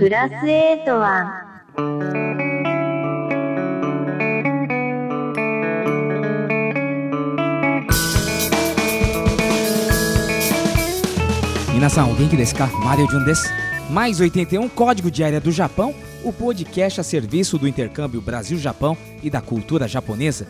プラス8は皆さんお元気ですかMario Jun です Mais 81 Código de Área do Japão, o podcast a serviço do intercâmbio Brasil-Japão e da cultura japonesa.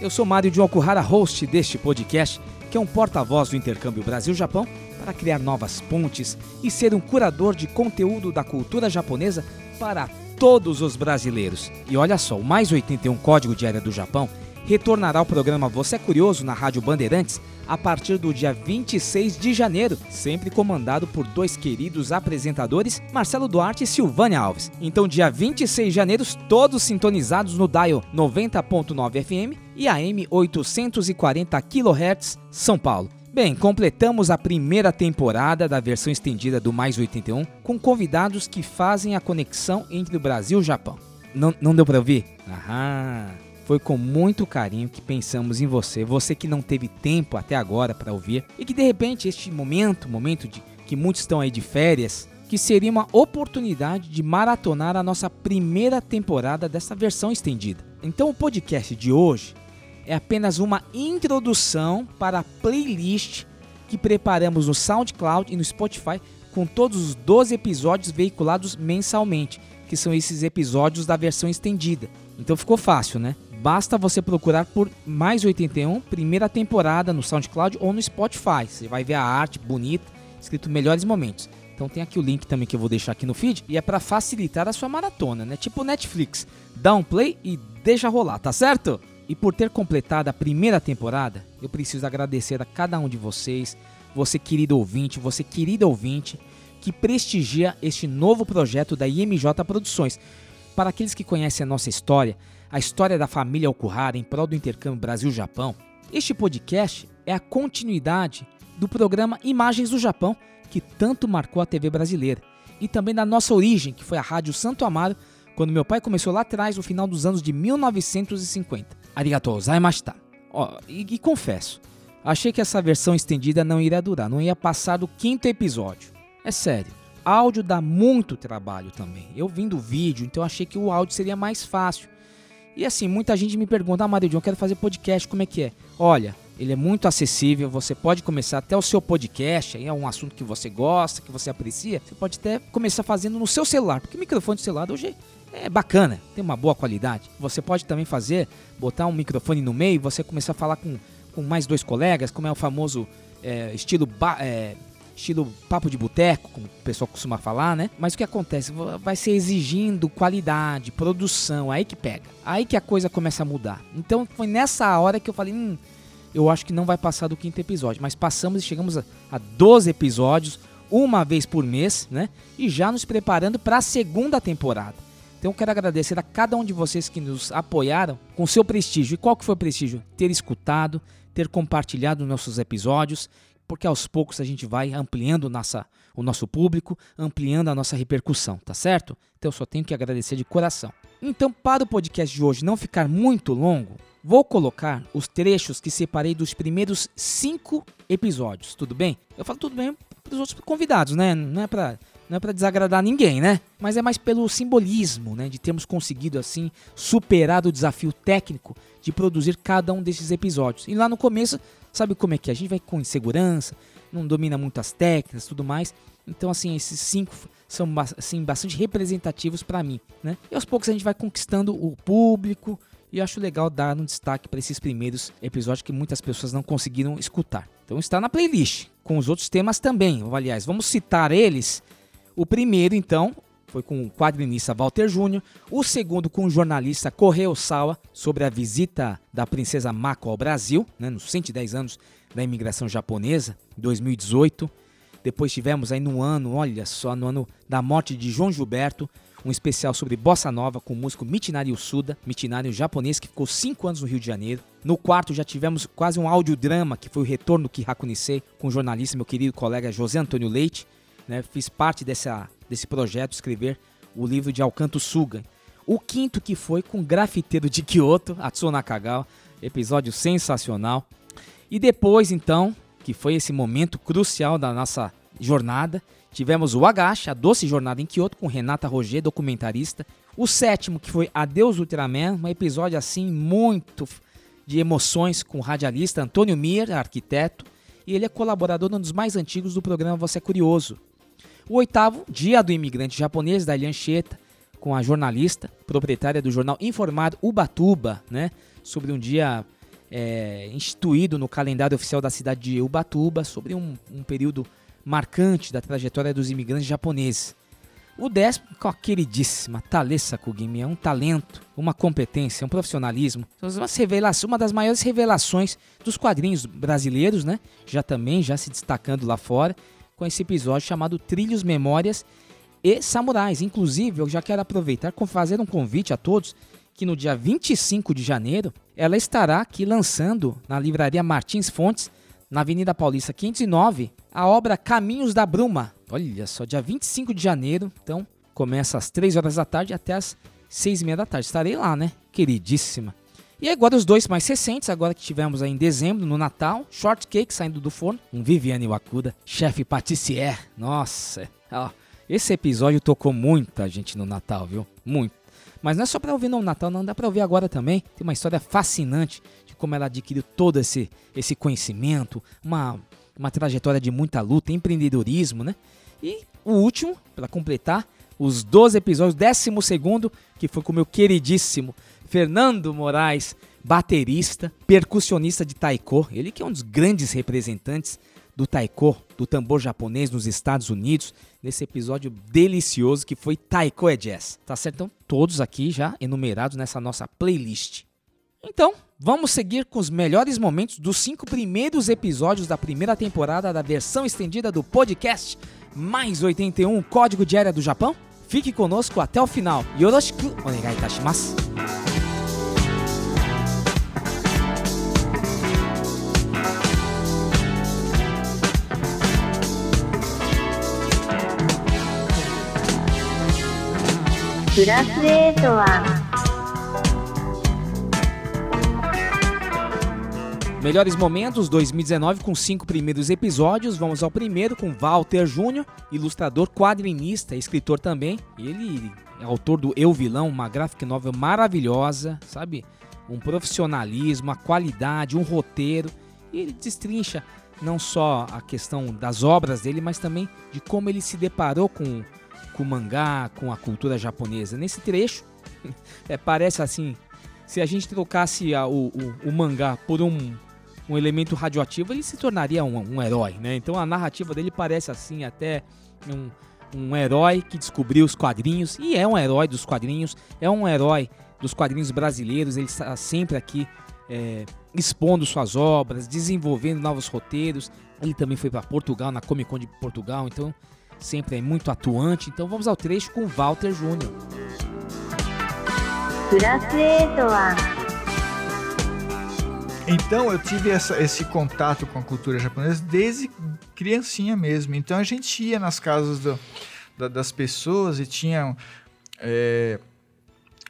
Eu sou Mário de Okuhara, host deste podcast, que é um porta-voz do intercâmbio Brasil-Japão para criar novas pontes e ser um curador de conteúdo da cultura japonesa para todos os brasileiros. E olha só, o Mais 81 Código de Área do Japão retornará ao programa Você é Curioso na Rádio Bandeirantes a partir do dia 26 de janeiro, sempre comandado por dois queridos apresentadores, Marcelo Duarte e Silvânia Alves. Então, dia 26 de janeiro, todos sintonizados no dial 90.9 FM e AM 840 kHz, São Paulo. Bem, completamos a primeira temporada da versão estendida do Mais 81 com convidados que fazem a conexão entre o Brasil e o Japão. Não, não deu para ouvir? Aham. Foi com muito carinho que pensamos em você, você que não teve tempo até agora para ouvir e que de repente este momento, momento de que muitos estão aí de férias, que seria uma oportunidade de maratonar a nossa primeira temporada dessa versão estendida. Então o podcast de hoje é apenas uma introdução para a playlist que preparamos no SoundCloud e no Spotify com todos os 12 episódios veiculados mensalmente, que são esses episódios da versão estendida. Então ficou fácil, né? Basta você procurar por Mais 81, primeira temporada no SoundCloud ou no Spotify. Você vai ver a arte bonita, escrito Melhores Momentos. Então tem aqui o link também que eu vou deixar aqui no feed e é para facilitar a sua maratona, né? Tipo Netflix, dá um play e deixa rolar, tá certo? E por ter completado a primeira temporada, eu preciso agradecer a cada um de vocês, você querido ouvinte, você querida ouvinte, que prestigia este novo projeto da IMJ Produções. Para aqueles que conhecem a nossa história, a história da família Okuhara em prol do intercâmbio Brasil-Japão, este podcast é a continuidade do programa Imagens do Japão, que tanto marcou a TV brasileira, e também da nossa origem, que foi a Rádio Santo Amaro, quando meu pai começou lá atrás, no final dos anos de 1950. Arigatou gozaimashita. Ó, e, e confesso, achei que essa versão estendida não iria durar, não ia passar do quinto episódio. É sério, áudio dá muito trabalho também. Eu vim do vídeo, então achei que o áudio seria mais fácil. E assim, muita gente me pergunta, ah, Mario John, quero fazer podcast, como é que é? Olha, ele é muito acessível, você pode começar até o seu podcast, aí é um assunto que você gosta, que você aprecia, você pode até começar fazendo no seu celular, porque o microfone do celular hoje é bacana, tem uma boa qualidade. Você pode também fazer, botar um microfone no meio, você começar a falar com, com mais dois colegas, como é o famoso é, estilo é, estilo papo de boteco, como o pessoal costuma falar, né? Mas o que acontece? Vai ser exigindo qualidade, produção, aí que pega. Aí que a coisa começa a mudar. Então foi nessa hora que eu falei, hum, eu acho que não vai passar do quinto episódio. Mas passamos e chegamos a, a 12 episódios, uma vez por mês, né? E já nos preparando para a segunda temporada. Então eu quero agradecer a cada um de vocês que nos apoiaram com seu prestígio. E qual que foi o prestígio? Ter escutado, ter compartilhado nossos episódios porque aos poucos a gente vai ampliando nossa, o nosso público, ampliando a nossa repercussão, tá certo? Então eu só tenho que agradecer de coração. Então, para o podcast de hoje não ficar muito longo, vou colocar os trechos que separei dos primeiros cinco episódios, tudo bem? Eu falo tudo bem para os outros convidados, né? Não é para não é para desagradar ninguém, né? Mas é mais pelo simbolismo, né? De termos conseguido, assim, superar o desafio técnico de produzir cada um desses episódios. E lá no começo Sabe como é que é? A gente vai com insegurança, não domina muitas técnicas tudo mais. Então, assim, esses cinco são assim, bastante representativos para mim, né? E aos poucos a gente vai conquistando o público e acho legal dar um destaque para esses primeiros episódios que muitas pessoas não conseguiram escutar. Então está na playlist, com os outros temas também. Aliás, vamos citar eles. O primeiro, então, foi com o quadrinista Walter Júnior, o segundo com o jornalista Correo Sawa, sobre a visita da princesa Mako ao Brasil, né, nos 110 anos da imigração japonesa, 2018. Depois tivemos aí no ano, olha só, no ano da morte de João Gilberto, um especial sobre bossa nova com o músico Michinari Usuda, Michinari japonês que ficou 5 anos no Rio de Janeiro. No quarto já tivemos quase um audiodrama, que foi o retorno do Kihaku Nisei, com o jornalista, meu querido colega José Antônio Leite. Né, fiz parte dessa desse projeto escrever o livro de Alcanto Suga. O quinto que foi com grafiteiro de Kyoto, Atsuo Nakagawa, episódio sensacional. E depois, então, que foi esse momento crucial da nossa jornada, Tivemos o Agacha, a Doce Jornada em Kyoto, com Renata Roger, documentarista. O sétimo, que foi Adeus Ultraman, um episódio assim muito de emoções com o radialista Antônio Mir, arquiteto, e ele é colaborador um dos mais antigos do programa Você é Curioso. O oitavo, Dia do Imigrante Japonês, da Elian Cheta, com a jornalista, proprietária do jornal Informado Ubatuba, né, sobre um dia é, instituído no calendário oficial da cidade de Ubatuba, sobre um, um período marcante da trajetória dos imigrantes japoneses. O décimo, com a queridíssima Thalessa Kugimi, é um talento, uma competência, um profissionalismo, uma das maiores revelações dos quadrinhos brasileiros, né? Já também, já se destacando lá fora, com esse episódio chamado Trilhos, Memórias e Samurais. Inclusive, eu já quero aproveitar para fazer um convite a todos que no dia 25 de janeiro ela estará aqui lançando na livraria Martins Fontes, na Avenida Paulista 509, a obra Caminhos da Bruma. Olha só, dia 25 de janeiro, então começa às 3 horas da tarde até às 6 e meia da tarde. Estarei lá, né? Queridíssima. E agora os dois mais recentes, agora que tivemos em dezembro, no Natal, Shortcake saindo do forno, um Viviane Wakuda, chefe patissier. Nossa, ó, esse episódio tocou muita gente no Natal, viu? Muito. Mas não é só para ouvir no Natal, não dá para ouvir agora também. Tem uma história fascinante de como ela adquiriu todo esse, esse conhecimento, uma, uma trajetória de muita luta, empreendedorismo, né? E o último, para completar, os 12 episódios, décimo segundo, que foi com o meu queridíssimo Fernando Moraes, baterista, percussionista de taiko, ele que é um dos grandes representantes do taiko, do tambor japonês nos Estados Unidos, nesse episódio delicioso que foi Taiko é Jazz. Tá certo? Então, todos aqui já enumerados nessa nossa playlist. Então, vamos seguir com os melhores momentos dos cinco primeiros episódios da primeira temporada da versão estendida do podcast Mais 81 Código de Área do Japão? Fique conosco até o final. Yoroshiku onegai itashimasu. クラス A とは Melhores momentos 2019 com cinco primeiros episódios. Vamos ao primeiro com Walter Júnior, ilustrador, quadrinista, escritor também. Ele é autor do Eu Vilão, uma graphic novel maravilhosa, sabe? Um profissionalismo, a qualidade, um roteiro. E ele destrincha não só a questão das obras dele, mas também de como ele se deparou com com o mangá, com a cultura japonesa. Nesse trecho, é, parece assim, se a gente trocasse a, o, o, o, mangá por um, um elemento radioativo, ele se tornaria um, um, herói, né? Então a narrativa dele parece assim até um, um herói que descobriu os quadrinhos e é um herói dos quadrinhos, é um herói dos quadrinhos brasileiros. Ele está sempre aqui é, expondo suas obras, desenvolvendo novos roteiros. Ele também foi para Portugal na Comic Con de Portugal, então sempre é muito atuante. Então vamos ao trecho com Walter Júnior. Então eu tive essa, esse contato com a cultura japonesa desde criancinha mesmo. Então a gente ia nas casas do, da, das pessoas e tinha é,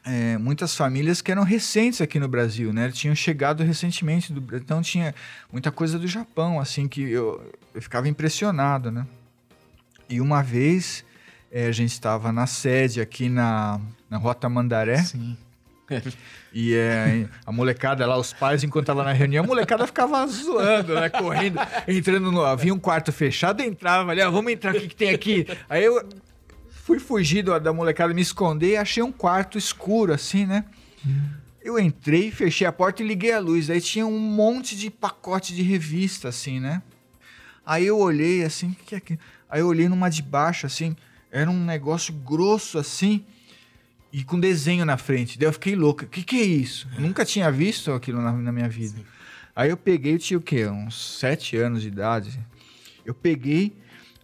é, muitas famílias que eram recentes aqui no Brasil, né? Tinham chegado recentemente do então tinha muita coisa do Japão, assim que eu, eu ficava impressionado, né? E uma vez é, a gente estava na sede aqui na, na Rota Mandaré. Sim. E é, a molecada lá, os pais, enquanto estavam na reunião, a molecada ficava zoando, né? Correndo, entrando no. Havia um quarto fechado, entrava ali, ó, vamos entrar, o que, que tem aqui? Aí eu fui fugir da molecada, me esconder e achei um quarto escuro, assim, né? Eu entrei, fechei a porta e liguei a luz. Aí tinha um monte de pacote de revista, assim, né? Aí eu olhei assim, o que é aquilo? Aí eu olhei numa de baixo, assim, era um negócio grosso assim e com desenho na frente. Daí eu fiquei louco. O que, que é isso? Eu nunca tinha visto aquilo na, na minha vida. Sim. Aí eu peguei, eu tinha o quê? Uns sete anos de idade. Eu peguei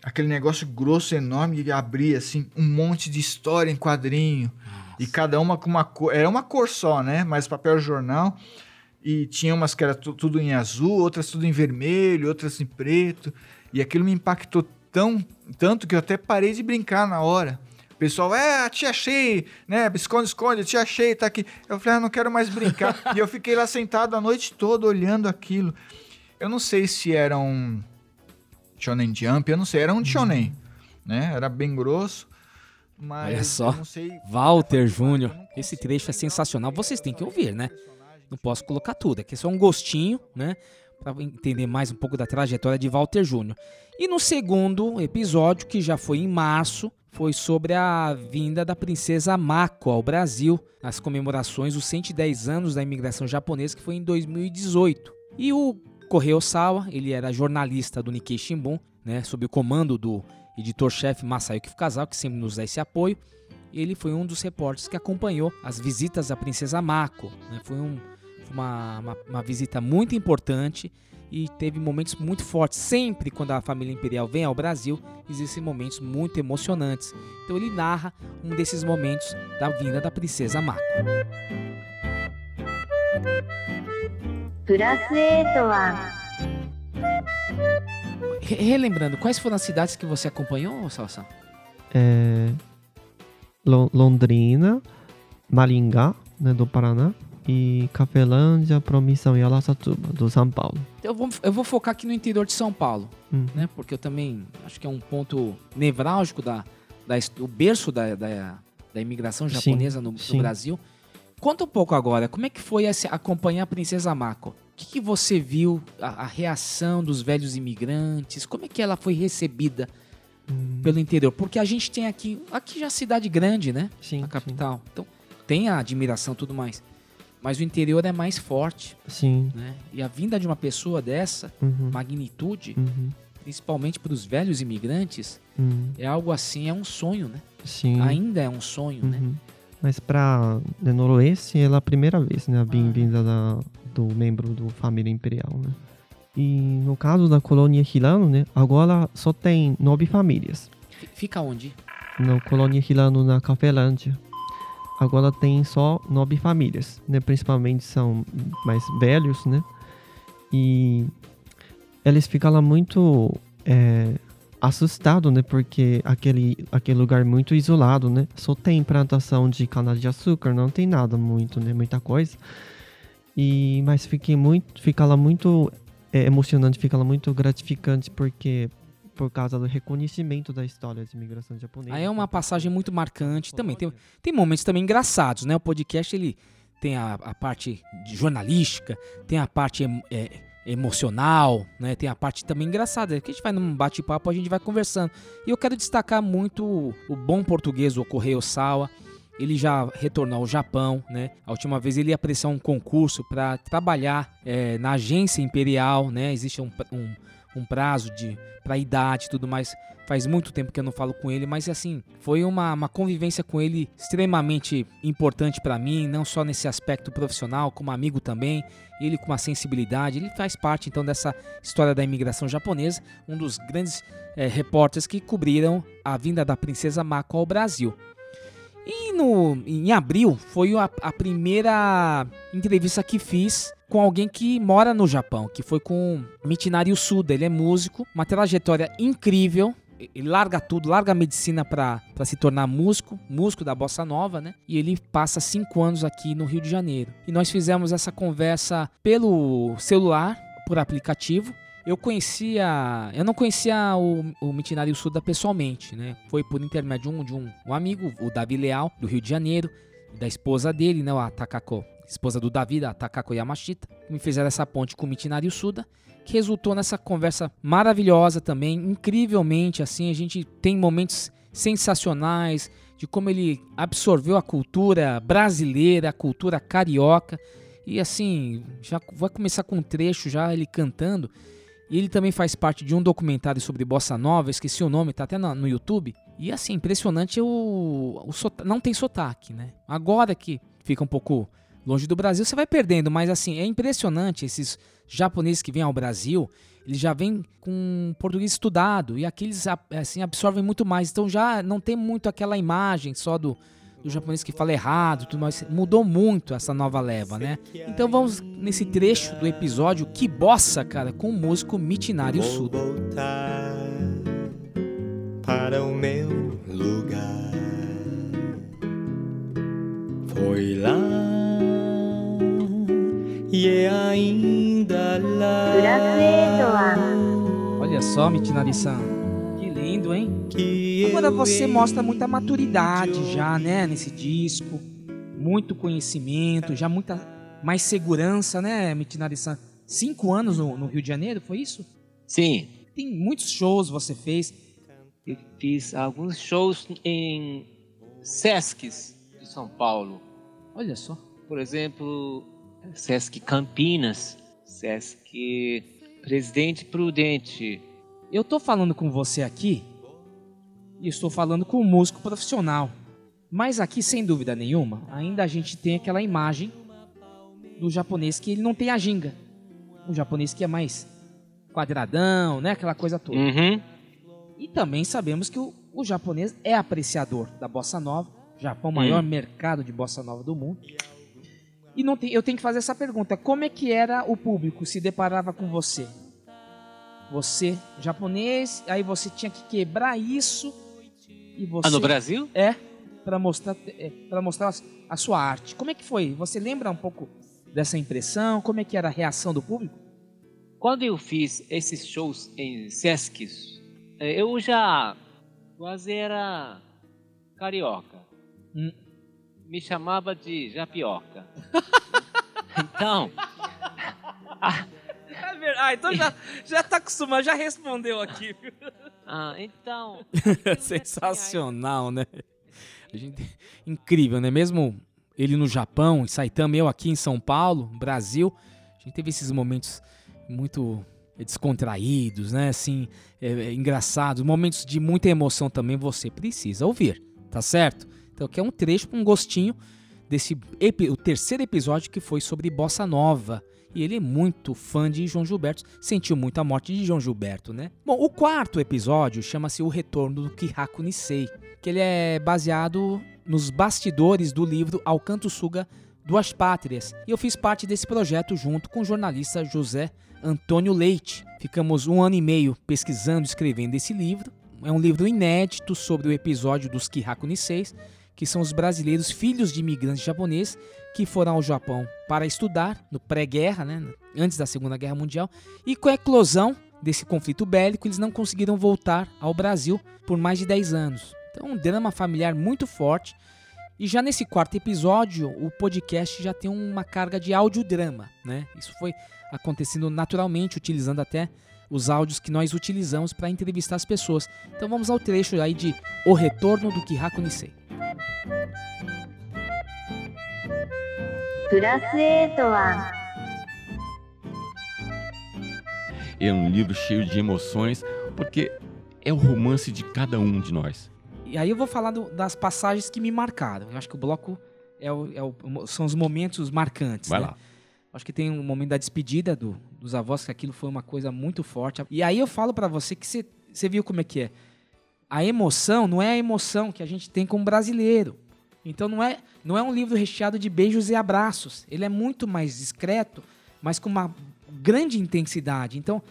aquele negócio grosso, enorme, e abri assim, um monte de história em quadrinho. Nossa. E cada uma com uma cor. Era uma cor só, né? Mas papel jornal. E tinha umas que era tudo em azul, outras tudo em vermelho, outras em preto. E aquilo me impactou tão, tanto que eu até parei de brincar na hora. O pessoal, é, te achei, né? Esconde, esconde, te achei, tá aqui. Eu falei, ah, não quero mais brincar. e eu fiquei lá sentado a noite toda olhando aquilo. Eu não sei se era um Shonen Jump, eu não sei, era um uhum. Shonen. né? Era bem grosso. Mas Olha só, sei. Walter Júnior. Esse trecho é sensacional. Vocês têm que ouvir, né? Não posso colocar tudo, aqui é só um gostinho, né? Pra entender mais um pouco da trajetória de Walter Júnior. E no segundo episódio, que já foi em março, foi sobre a vinda da princesa Mako ao Brasil, nas comemorações dos 110 anos da imigração japonesa, que foi em 2018. E o Kohei Osawa, ele era jornalista do Nikkei Shimbun, né, sob o comando do editor-chefe Masayuki Fukazawa, que sempre nos dá esse apoio. Ele foi um dos repórteres que acompanhou as visitas da princesa Mako. né, Foi um, uma, uma, uma visita muito importante e teve momentos muito fortes. Sempre quando a família imperial vem ao Brasil, existem momentos muito emocionantes. Então ele narra um desses momentos da vinda da princesa Mako. Relembrando, quais foram as cidades que você acompanhou, Salsa? É, Londrina, Maringá, né, do Paraná, e Cafelândia, Promissão e Araçatuba, do São Paulo. Eu vou, eu vou focar aqui no interior de São Paulo, Hum. né? Porque eu também acho que é um ponto nevrálgico da, da his- o berço da, da, da imigração Sim, japonesa no, no sim. Brasil. Conta um pouco agora, como é que foi esse- acompanhar a princesa Mako? O que, que você viu, a, a reação dos velhos imigrantes? Como é que ela foi recebida Hum, pelo interior? Porque a gente tem aqui, aqui já é cidade grande, né? sim, a capital. Então tem a admiração e tudo mais. Mas o interior é mais forte, Sim. né? E a vinda de uma pessoa dessa Uhum, magnitude, uhum, principalmente para os velhos imigrantes, uhum, é algo assim, é um sonho, né? sim. Ainda é um sonho, né? Uhum. Mas para Noroeste é a primeira vez, né? A Ah. bem-vinda da- do membro do família imperial, né? E no caso da colônia Hirano, né? Agora só tem nove famílias. Fica onde? Na colônia Hirano, na Cafelândia. Agora tem só nove famílias, né? Principalmente são mais velhos, né? E eles ficaram muito é, assustados, né? Porque aquele, aquele lugar muito isolado, né? Só tem plantação de cana-de-açúcar, não tem nada muito, né? Muita coisa. E, mas fiquei muito, fica lá muito é, emocionante, fica lá muito gratificante, porque por causa do reconhecimento da história de imigração japonesa. Aí é uma passagem muito marcante também. Tem, tem momentos também engraçados, né? O podcast ele tem a, a parte jornalística, tem a parte é, emocional, né? Tem a parte também engraçada. Que a gente vai num bate-papo, a gente vai conversando. E eu quero destacar muito o, o bom português, o Correio Sawa. Ele já retornou ao Japão, né? A última vez ele ia prestar um concurso para trabalhar é, na agência imperial, né? Existe um, um, um prazo de para idade e tudo mais. Faz muito tempo que eu não falo com ele, mas assim, foi uma, uma convivência com ele extremamente importante para mim, não só nesse aspecto profissional, como amigo também. Ele com uma sensibilidade, ele faz parte então dessa história da imigração japonesa, um dos grandes eh, repórteres que cobriram a vinda da princesa Mako ao Brasil. E no, em abril foi a, a primeira entrevista que fiz com alguém que mora no Japão, que foi com Michinari Suda. Ele é músico, uma trajetória incrível. Ele larga tudo, larga a medicina para se tornar músico, músico da bossa nova, né? E ele passa cinco anos aqui no Rio de Janeiro. E nós fizemos essa conversa pelo celular, por aplicativo. Eu conhecia, eu não conhecia o, o Michinari Suda pessoalmente, né? Foi por intermédio de um, de um, um amigo, o Davi Leal, do Rio de Janeiro, da esposa dele, né? A Takako, esposa do Davi, a Takako Yamashita, que me fizeram essa ponte com o Michinari Suda que resultou nessa conversa maravilhosa também, incrivelmente assim, a gente tem momentos sensacionais de como ele absorveu a cultura brasileira, a cultura carioca. E assim, já vai começar com um trecho já ele cantando. E ele também faz parte de um documentário sobre bossa nova, esqueci o nome, tá até no, YouTube. E assim, impressionante o, o não tem sotaque, né? Agora que fica um pouco longe do Brasil, você vai perdendo, mas assim, é impressionante esses japoneses que vêm ao Brasil, eles já vêm com português estudado e aqui eles assim, absorvem muito mais. Então já não tem muito aquela imagem só do, do japonês que fala errado, tudo mais. Mudou muito essa nova leva, né? Então vamos nesse trecho do episódio Que Bossa, cara, com o músico Mitinário Sudo. Para o meu lugar. Foi lá e é ainda lá. Olha só, Mitinari-san. Agora você mostra muita maturidade já, né, nesse disco. Muito conhecimento, já muita mais segurança, né, Mitinari-san? Cinco anos no, no Rio de Janeiro, foi isso? Sim, Tem muitos shows você fez. eu fiz alguns shows em Sescs de São Paulo. Olha só. Por exemplo, Sesc Campinas, Sesc Presidente Prudente. Eu tô falando com você aqui e estou falando com um músico profissional. Mas aqui, sem dúvida nenhuma, ainda a gente tem aquela imagem do japonês que ele não tem a ginga. Um japonês que é mais quadradão, né? Aquela coisa toda. Uhum. E também sabemos que o, o japonês é apreciador da bossa nova. Japão, maior mercado de bossa nova do mundo. E não tem, eu tenho que fazer essa pergunta: como é que era o público se deparava com você? Você, japonês, aí você tinha que quebrar isso e você Ah, no Brasil? é para mostrar é, para mostrar a, a sua arte. Como é que foi? Você lembra um pouco dessa impressão? Como é que era a reação do público? Quando eu fiz esses shows em Sescs, eh, eu já quase era carioca. Hum. Me chamava de japioca. então, É. Ah, então já já tá acostumado, já respondeu aqui. ah, então, Sensacional, né? A gente- Incrível, né? Mesmo ele no Japão, em Saitama, eu aqui em São Paulo, Brasil, a gente teve esses momentos muito descontraídos, né? Assim, é, é, engraçados, momentos de muita emoção também. Você precisa ouvir, tá certo? Então aqui é um trecho, um gostinho desse o terceiro episódio que foi sobre bossa nova. E ele é muito fã de João Gilberto, sentiu muito a morte de João Gilberto, né? Bom, o quarto episódio chama-se O Retorno do Kihaku Nisei, que ele é baseado nos bastidores do livro Alcanto Suga Duas Pátrias. E eu fiz parte desse projeto junto com o jornalista José Antônio Leite. Ficamos um ano e meio pesquisando e escrevendo esse livro. É um livro inédito sobre o episódio dos Kihaku Niseis, que são os brasileiros filhos de imigrantes japoneses que foram ao Japão para estudar no pré-guerra, né, antes da Segunda Guerra Mundial, e com a eclosão desse conflito bélico, eles não conseguiram voltar ao Brasil por mais de 10 anos. Então, um drama familiar muito forte. E já nesse quarto episódio, o podcast já tem uma carga de audiodrama, né? Isso foi acontecendo naturalmente, utilizando até os áudios que nós utilizamos para entrevistar as pessoas. Então vamos ao trecho aí de O Retorno do Kihaku Nisei. プラス8は É um livro cheio de emoções, porque é o romance de cada um de nós. E aí eu vou falar do- das passagens que me marcaram. Eu acho que o bloco é o- é o- são os momentos marcantes. Vai né? lá. Acho que tem um momento da despedida do- dos avós, que aquilo foi uma coisa muito forte. E aí eu falo pra você que você- viu como é que é. A emoção não é a emoção que a gente tem como brasileiro. Então não é, não é um livro recheado de beijos e abraços. Ele é muito mais discreto, mas com uma grande intensidade. Então,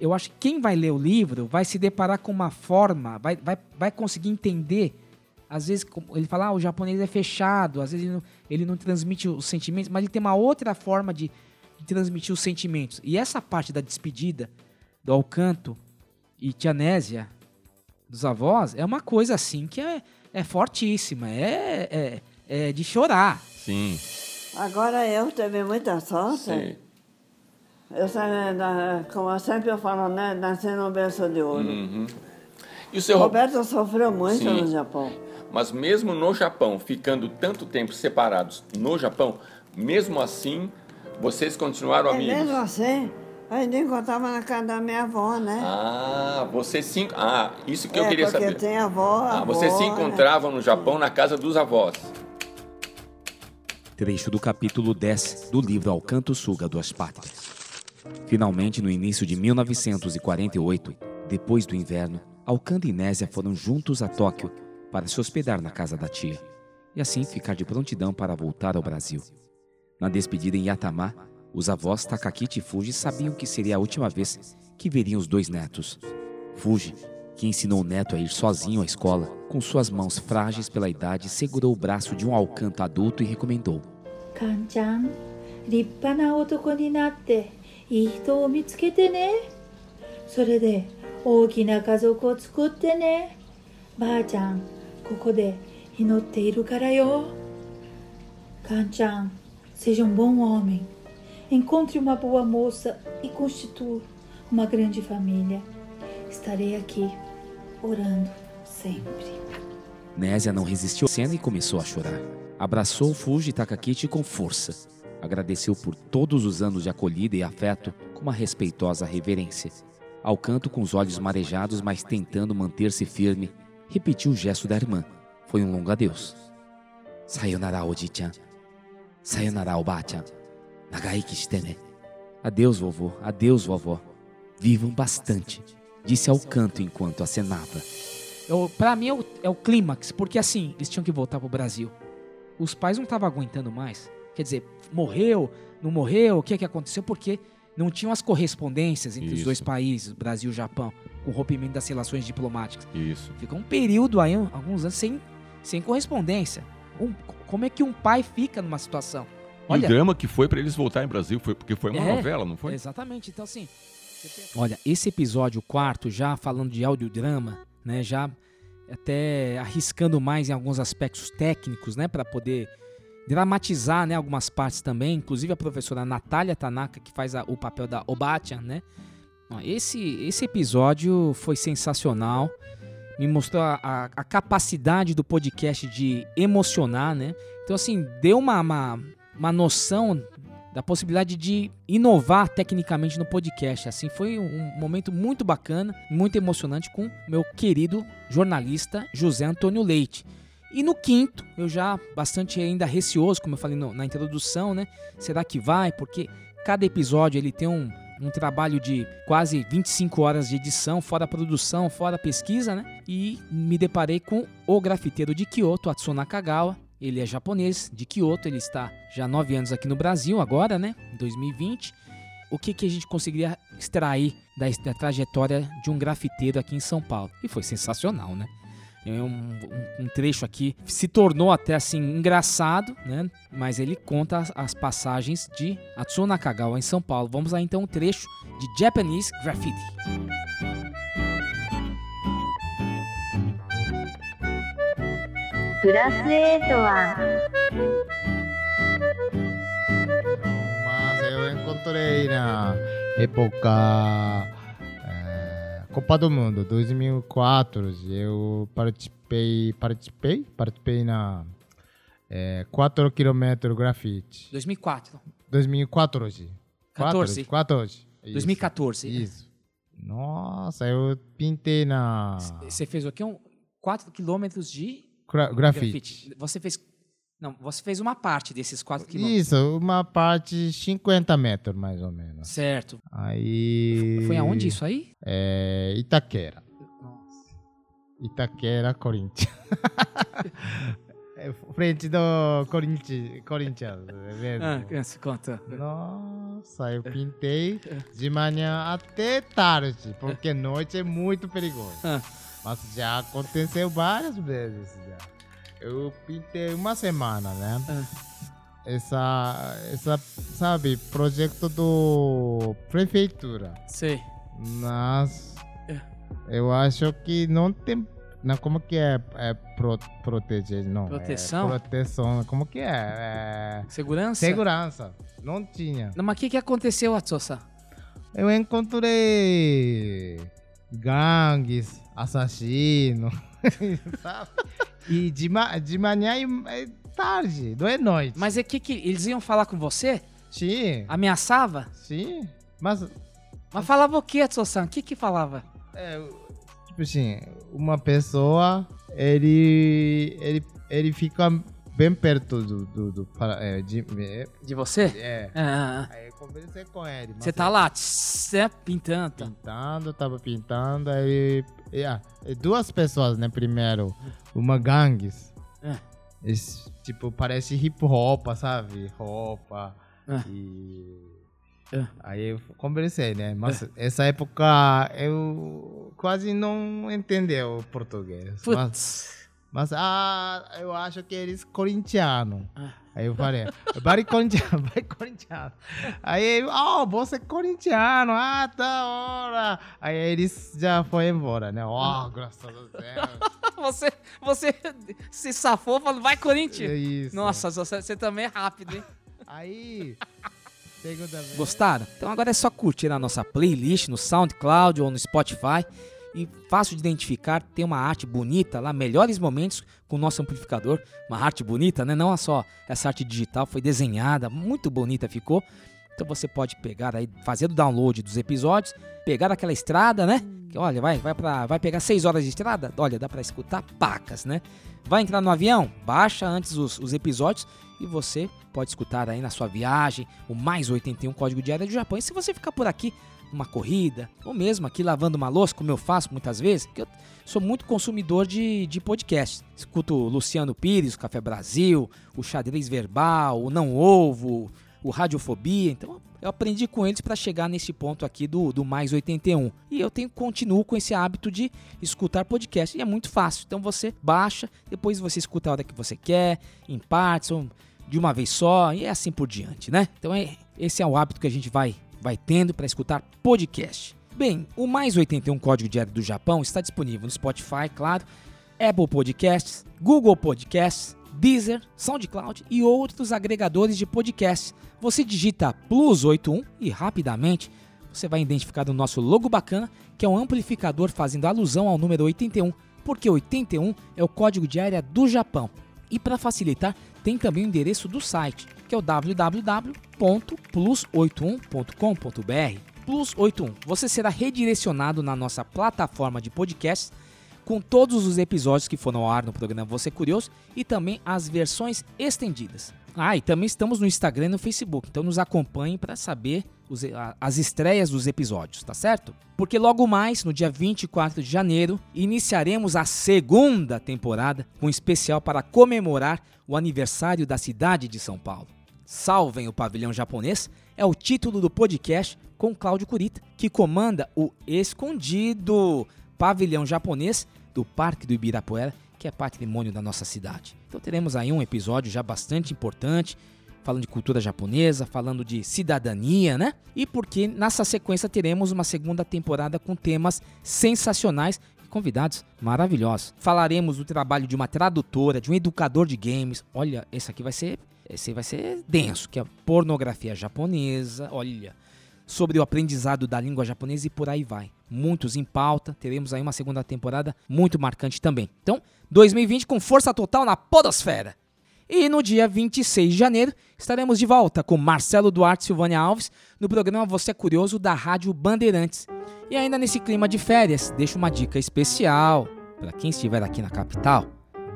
eu acho que quem vai ler o livro vai se deparar com uma forma, vai, vai, vai conseguir entender. Às vezes, ele fala, ah, o japonês é fechado, às vezes ele não, ele não transmite os sentimentos, mas ele tem uma outra forma de, de transmitir os sentimentos. E essa parte da despedida do Alcanto e Tianésia, dos avós, é uma coisa assim que é, é fortíssima, é, é, é de chorar. Sim, Agora eu tive muita sorte. sim. Eu, na- como sempre eu falo, né, nasci no berço de ouro. Uhum. E o seu Ro- Roberto sofreu muito Sim. no Japão. Mas mesmo no Japão, ficando tanto tempo separados no Japão, mesmo assim, vocês continuaram E amigos? mesmo assim, a gente encontrava na casa da minha avó, né? Ah, vocês se... Ah, isso que eu é, queria porque saber. tem avó, Ah, avó, vocês se né? encontravam no Japão na casa dos avós. Trecho do capítulo 10 do livro Alcanto Suga Duas Pátrias. Finalmente, no início de 1948, depois do inverno, Alcanto e Nésia foram juntos a Tóquio para se hospedar na casa da tia e assim ficar de prontidão para voltar ao Brasil. Na despedida em Yatamá, os avós Takaki e Fuji sabiam que seria a última vez que veriam os dois netos. Fuji, que ensinou o neto a ir sozinho à escola, com suas mãos frágeis pela idade, segurou o braço de um alcanto adulto e recomendou: Kan-chan, rippana otoko ni natte, hito o mitsukete ne. Sore de, ookina kazoku o tsukutte ne. Ba-chan, koko de hinotte iru kara yo. Kan-chan, seja um bom homem encontre uma boa moça e constitua uma grande família estarei aqui orando sempre Nésia não resistiu à cena e começou a chorar. Abraçou Fuji Takakichi com força. Agradeceu por todos os anos de acolhida e afeto com uma respeitosa reverência. Ao canto, com os olhos marejados, mas tentando manter-se firme, repetiu o gesto da irmã. Foi um longo adeus. Sayonara, Oji-chan. Sayonara, Oba-chan. Nagaiki Adeus, vovô. Adeus, vovó. Vivam bastante, disse ao canto enquanto acenava. Eu, pra mim é o, é o clímax, porque assim, eles tinham que voltar pro Brasil. Os pais não estavam aguentando mais. Quer dizer, morreu, não morreu, o que é que aconteceu? Porque não tinham as correspondências entre os Isso. dois países, Brasil e Japão, com o rompimento das relações diplomáticas. Isso. Ficou um período aí, alguns anos, sem, sem correspondência. Um- como é que um pai fica numa situação? E o drama que foi pra eles voltarem ao Brasil, foi porque foi uma É, novela, não foi? Exatamente. Então, assim. Olha, esse episódio quarto, já falando de audiodrama, né? Já até arriscando mais em alguns aspectos técnicos, né? Para poder dramatizar, né? Algumas partes também. Inclusive a professora Natália Tanaka, que faz a- o papel da Obatian, né? Esse, esse episódio foi sensacional. Me mostrou a, a- a capacidade do podcast de emocionar, né? Então, assim, deu uma, uma, uma noção da possibilidade de inovar tecnicamente no podcast. Assim, foi um, momento muito bacana, muito emocionante com meu querido jornalista José Antônio Leite. E no quinto, eu já bastante ainda receoso, como eu falei no- na introdução, né? Será que vai? Porque cada episódio ele tem um, um trabalho de quase 25 horas de edição, fora produção, fora pesquisa, né? E me deparei com o grafiteiro de Kyoto, Atsu Nakagawa. Ele é japonês, de Kyoto, ele está já há nove anos aqui no Brasil, agora, né? Em 2020. O que, que a gente conseguiria extrair da, da trajetória de um grafiteiro aqui em São Paulo? E foi sensacional, né? É um, um, um, trecho aqui se tornou até assim engraçado, né? Mas ele conta as, as passagens de Atsuo Nakagawa em São Paulo. Vamos lá então um trecho de Japanese Graffiti. Mas eu encontrei na época Copa do Mundo 2004. Eu participei, participei, participei na eh, 4 km grafite. 2004. 2014. 14. 14. Isso. 2014. Isso. Nossa, eu pintei na Você fez o quê? Um 4 quilômetros de gra- grafite. Você fez. Não, você fez uma parte desses 4 quilômetros. Isso, uma parte 50 metros mais ou menos. Certo. Aí. Foi aonde isso aí? É, Itaquera. Itaquera, Corinthians. é frente do Corinthians, Corinthians é? Ah, se conta. Nossa, eu pintei de manhã até tarde, porque noite é muito perigoso. Ah. Mas já aconteceu várias vezes já. Eu pintei uma semana, né? Essa, essa, sabe, projeto do prefeitura. Sei. Mas É. eu acho que não tem. Não, como que é, é pro, proteger? Não. é Proteção? proteção. Como que é? é? Segurança? Segurança. Não tinha. Não, mas o que, que aconteceu, Atsosa? Eu encontrei gangues, assassino, sabe? E de, ma de manhã é tarde, não é noite. Mas é que, que eles iam falar com você? Sim. Ameaçava? Sim. Mas. Mas falava o que, Atsosan? O que que falava? É, tipo assim, uma pessoa, ele, ele, ele fica bem perto do, do, do para- é, de, é, De você? É. Ah, ah, ah. Aí eu conversei com ele. Você tá lá, tss, é, pintando. tá. Pintando, tava pintando, aí ah, e duas pessoas, né, primeiro, uma gangues. É. Esse, tipo, parece hip hop, sabe? Roupa É. e... É. Aí eu conversei, né? Mas essa época eu quase não entendeu o português. Putz. mas ah, eu acho que eles corintianos. Ah. Aí eu falei, vai corintiano, vai corintiano. Aí, oh, você é corintiano, ah, da hora. Aí eles já foram embora, né? Oh, graças a Deus. Você, você se safou falando, vai Corinthians. É isso. Nossa, você, você também é rápido, hein? Aí, segunda vez. Gostaram? Então agora é só curtir a nossa playlist no SoundCloud ou no Spotify. E fácil de identificar, tem uma arte bonita lá, melhores momentos com o nosso amplificador. Uma arte bonita, né? Não é só essa arte digital, foi desenhada, muito bonita ficou. Então você pode pegar aí, fazer o download dos episódios, pegar aquela estrada, né? Que, olha, vai, vai, pra, vai pegar 6 horas de estrada? Olha, dá para escutar pacas, né? Vai entrar no avião? Baixa antes os, os episódios e você pode escutar aí na sua viagem o mais 81 Código Diário do Japão. E se você ficar por aqui numa corrida, ou mesmo aqui lavando uma louça, como eu faço muitas vezes, que eu sou muito consumidor de, de podcasts. Escuto Luciano Pires, o Café Brasil, o Xadrez Verbal, o Não Ovo, o Radiofobia. Então eu aprendi com eles para chegar nesse ponto aqui do, do mais 81. E eu tenho continuo com esse hábito de escutar podcast. E é muito fácil. Então você baixa, depois você escuta a hora que você quer, em partes, ou de uma vez só, e é assim por diante, né? Então é, esse é o hábito que a gente vai, vai tendo para escutar podcast. Bem, o Mais 81 Código Diário do Japão está disponível no Spotify, claro, Apple Podcasts, Google Podcasts, Deezer, SoundCloud e outros agregadores de podcasts. Você digita Plus 81 e rapidamente você vai identificar o nosso logo bacana, que é um amplificador fazendo alusão ao número 81, porque 81 é o código de área do Japão. E para facilitar, tem também o endereço do site, que é o www.plus81.com.br. Plus 81, você será redirecionado na nossa plataforma de podcasts com todos os episódios que foram ao ar no programa Você Curioso e também as versões estendidas. Ah, e também estamos no Instagram e no Facebook, então nos acompanhe para saber os, as estreias dos episódios, tá certo? Porque logo mais, no dia 24 de janeiro, iniciaremos a segunda temporada com um especial para comemorar o aniversário da cidade de São Paulo. Salvem o Pavilhão Japonês é o título do podcast com Cláudio Curita, que comanda o Escondido Pavilhão Japonês do Parque do Ibirapuera, que é patrimônio da nossa cidade. Então teremos aí um episódio já bastante importante, falando de cultura japonesa, falando de cidadania, né? E porque nessa sequência teremos uma segunda temporada com temas sensacionais e convidados maravilhosos. Falaremos do trabalho de uma tradutora, de um educador de games. Olha, esse aqui vai ser, esse vai ser denso, que é pornografia japonesa. Olha, sobre o aprendizado da língua japonesa e por aí vai. Muitos em pauta, teremos aí uma segunda temporada muito marcante também. Então, 2020 com força total na podosfera. E no dia 26 de janeiro estaremos de volta com Marcelo Duarte e Silvânia Alves no programa Você é Curioso da Rádio Bandeirantes. E ainda nesse clima de férias, deixo uma dica especial para quem estiver aqui na capital: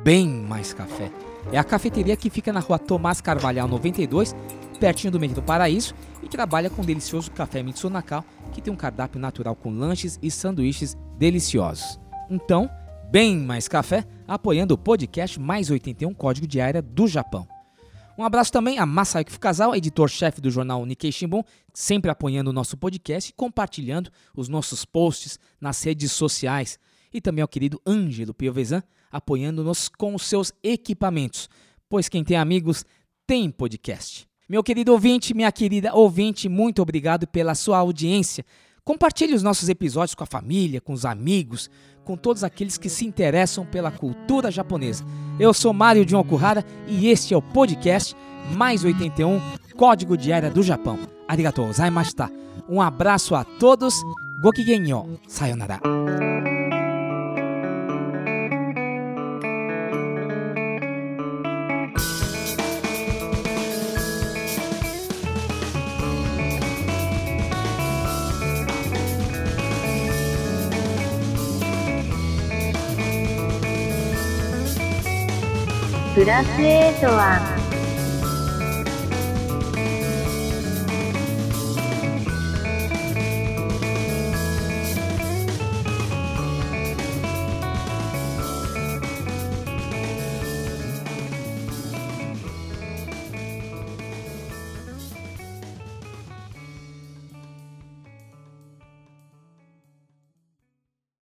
bem mais café. É a cafeteria que fica na rua Tomás Carvalhal 92, pertinho do Meio do Paraíso, e trabalha com o delicioso café Mitsunakao, que tem um cardápio natural com lanches e sanduíches deliciosos. Então, bem mais café, apoiando o podcast Mais 81 Código de Área do Japão. Um abraço também a Masayuki Fukazal, editor-chefe do jornal Nikkei Shimbun, sempre apoiando o nosso podcast e compartilhando os nossos posts nas redes sociais. E também ao querido Ângelo Piovesan, apoiando-nos com os seus equipamentos, pois quem tem amigos tem podcast. Meu querido ouvinte, minha querida ouvinte, muito obrigado pela sua audiência. Compartilhe os nossos episódios com a família, com os amigos, com todos aqueles que se interessam pela cultura japonesa. Eu sou Mário John Okuhara e este é o podcast Mais 81 Código de Área do Japão. Arigatou gozaimashita. Um abraço a todos. Gokigenyo. Sayonara. プラス8は